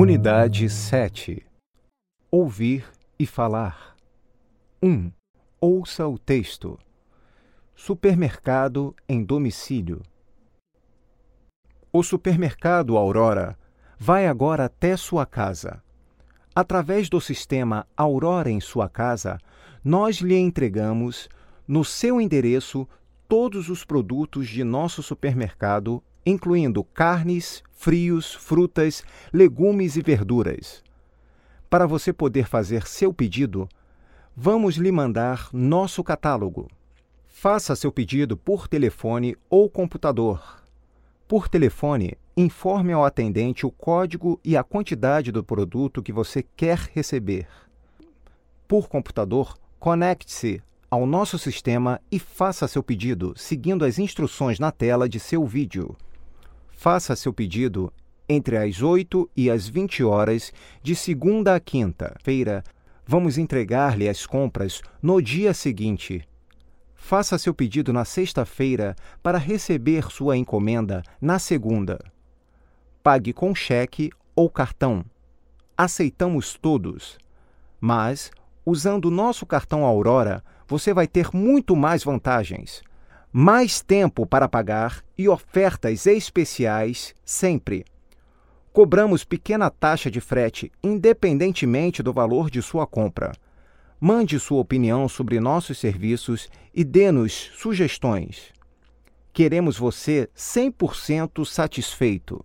Unidade 7 Ouvir e falar. 1. Ouça o texto. Supermercado em domicílio. O supermercado Aurora vai agora até sua casa. Através do sistema Aurora em sua casa, nós lhe entregamos, no seu endereço, todos os produtos de nosso supermercado, incluindo carnes, frios, frutas, legumes e verduras. Para você poder fazer seu pedido, vamos lhe mandar nosso catálogo. Faça seu pedido por telefone ou computador. Por telefone, informe ao atendente o código e a quantidade do produto que você quer receber. Por computador, conecte-se ao nosso sistema e faça seu pedido seguindo as instruções na tela de seu vídeo. Faça seu pedido entre as 8 e as 20 horas de segunda a quinta-feira. Vamos entregar-lhe as compras no dia seguinte. Faça seu pedido na sexta-feira para receber sua encomenda na segunda. Pague com cheque ou cartão. Aceitamos todos. Mas, usando nosso cartão Aurora, você vai ter muito mais vantagens mais tempo para pagar e ofertas especiais sempre. Cobramos pequena taxa de frete independentemente do valor de sua compra. Mande sua opinião sobre nossos serviços e dê-nos sugestões. Queremos você 100% satisfeito.